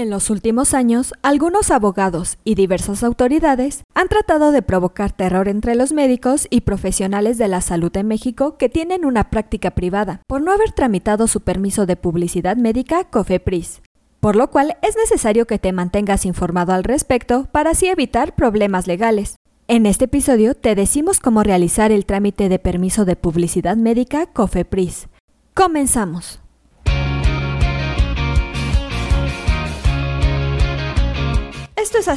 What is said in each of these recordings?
En los últimos años, algunos abogados y diversas autoridades han tratado de provocar terror entre los médicos y profesionales de la salud en México que tienen una práctica privada por no haber tramitado su permiso de publicidad médica COFEPRIS, por lo cual es necesario que te mantengas informado al respecto para así evitar problemas legales. En este episodio te decimos cómo realizar el trámite de permiso de publicidad médica COFEPRIS. Comenzamos. Esto es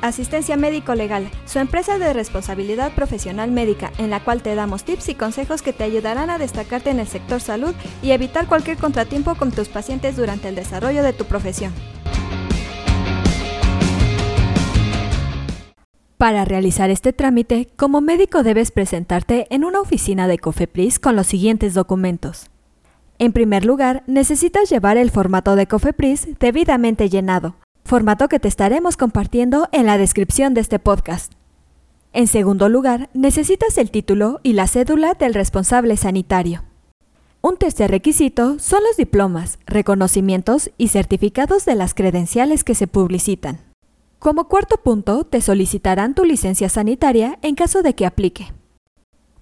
Asistencia Médico Legal, su empresa de responsabilidad profesional médica, en la cual te damos tips y consejos que te ayudarán a destacarte en el sector salud y evitar cualquier contratiempo con tus pacientes durante el desarrollo de tu profesión. Para realizar este trámite, como médico debes presentarte en una oficina de COFEPRIS con los siguientes documentos. En primer lugar, necesitas llevar el formato de COFEPRIS debidamente llenado, formato que te estaremos compartiendo en la descripción de este podcast. En segundo lugar, necesitas el título y la cédula del responsable sanitario. Un tercer requisito son los diplomas, reconocimientos y certificados de las credenciales que se publicitan. Como cuarto punto, te solicitarán tu licencia sanitaria en caso de que aplique.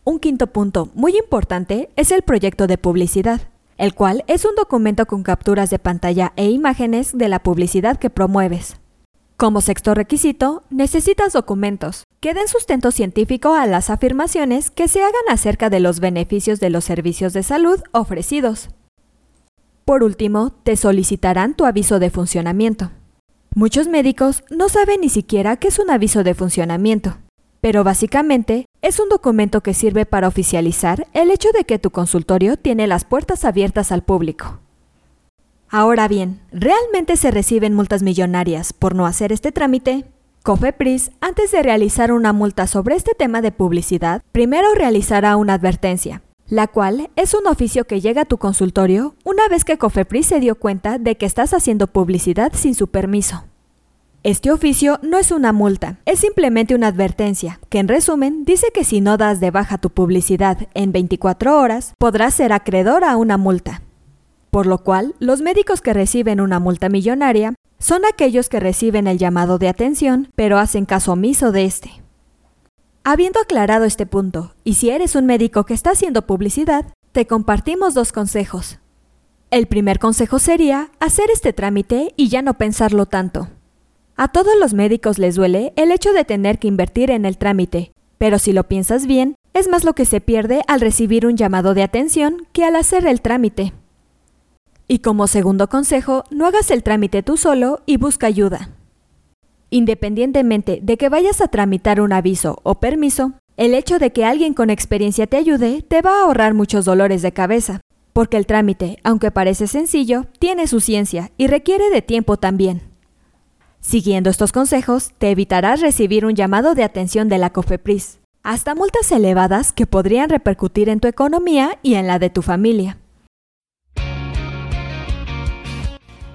Un quinto punto muy importante es el proyecto de publicidad el cual es un documento con capturas de pantalla e imágenes de la publicidad que promueves. Como sexto requisito, necesitas documentos que den sustento científico a las afirmaciones que se hagan acerca de los beneficios de los servicios de salud ofrecidos. Por último, te solicitarán tu aviso de funcionamiento. Muchos médicos no saben ni siquiera qué es un aviso de funcionamiento pero básicamente es un documento que sirve para oficializar el hecho de que tu consultorio tiene las puertas abiertas al público. Ahora bien, ¿realmente se reciben multas millonarias por no hacer este trámite? COFEPRIS, antes de realizar una multa sobre este tema de publicidad, primero realizará una advertencia, la cual es un oficio que llega a tu consultorio una vez que COFEPRIS se dio cuenta de que estás haciendo publicidad sin su permiso. Este oficio no es una multa, es simplemente una advertencia, que en resumen dice que si no das de baja tu publicidad en 24 horas, podrás ser acreedor a una multa. Por lo cual, los médicos que reciben una multa millonaria son aquellos que reciben el llamado de atención, pero hacen caso omiso de este. Habiendo aclarado este punto, y si eres un médico que está haciendo publicidad, te compartimos dos consejos. El primer consejo sería hacer este trámite y ya no pensarlo tanto. A todos los médicos les duele el hecho de tener que invertir en el trámite, pero si lo piensas bien, es más lo que se pierde al recibir un llamado de atención que al hacer el trámite. Y como segundo consejo, no hagas el trámite tú solo y busca ayuda. Independientemente de que vayas a tramitar un aviso o permiso, el hecho de que alguien con experiencia te ayude te va a ahorrar muchos dolores de cabeza, porque el trámite, aunque parece sencillo, tiene su ciencia y requiere de tiempo también. Siguiendo estos consejos, te evitarás recibir un llamado de atención de la COFEPRIS, hasta multas elevadas que podrían repercutir en tu economía y en la de tu familia.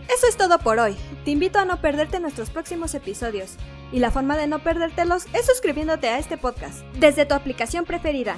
Eso es todo por hoy. Te invito a no perderte nuestros próximos episodios. Y la forma de no perdértelos es suscribiéndote a este podcast desde tu aplicación preferida.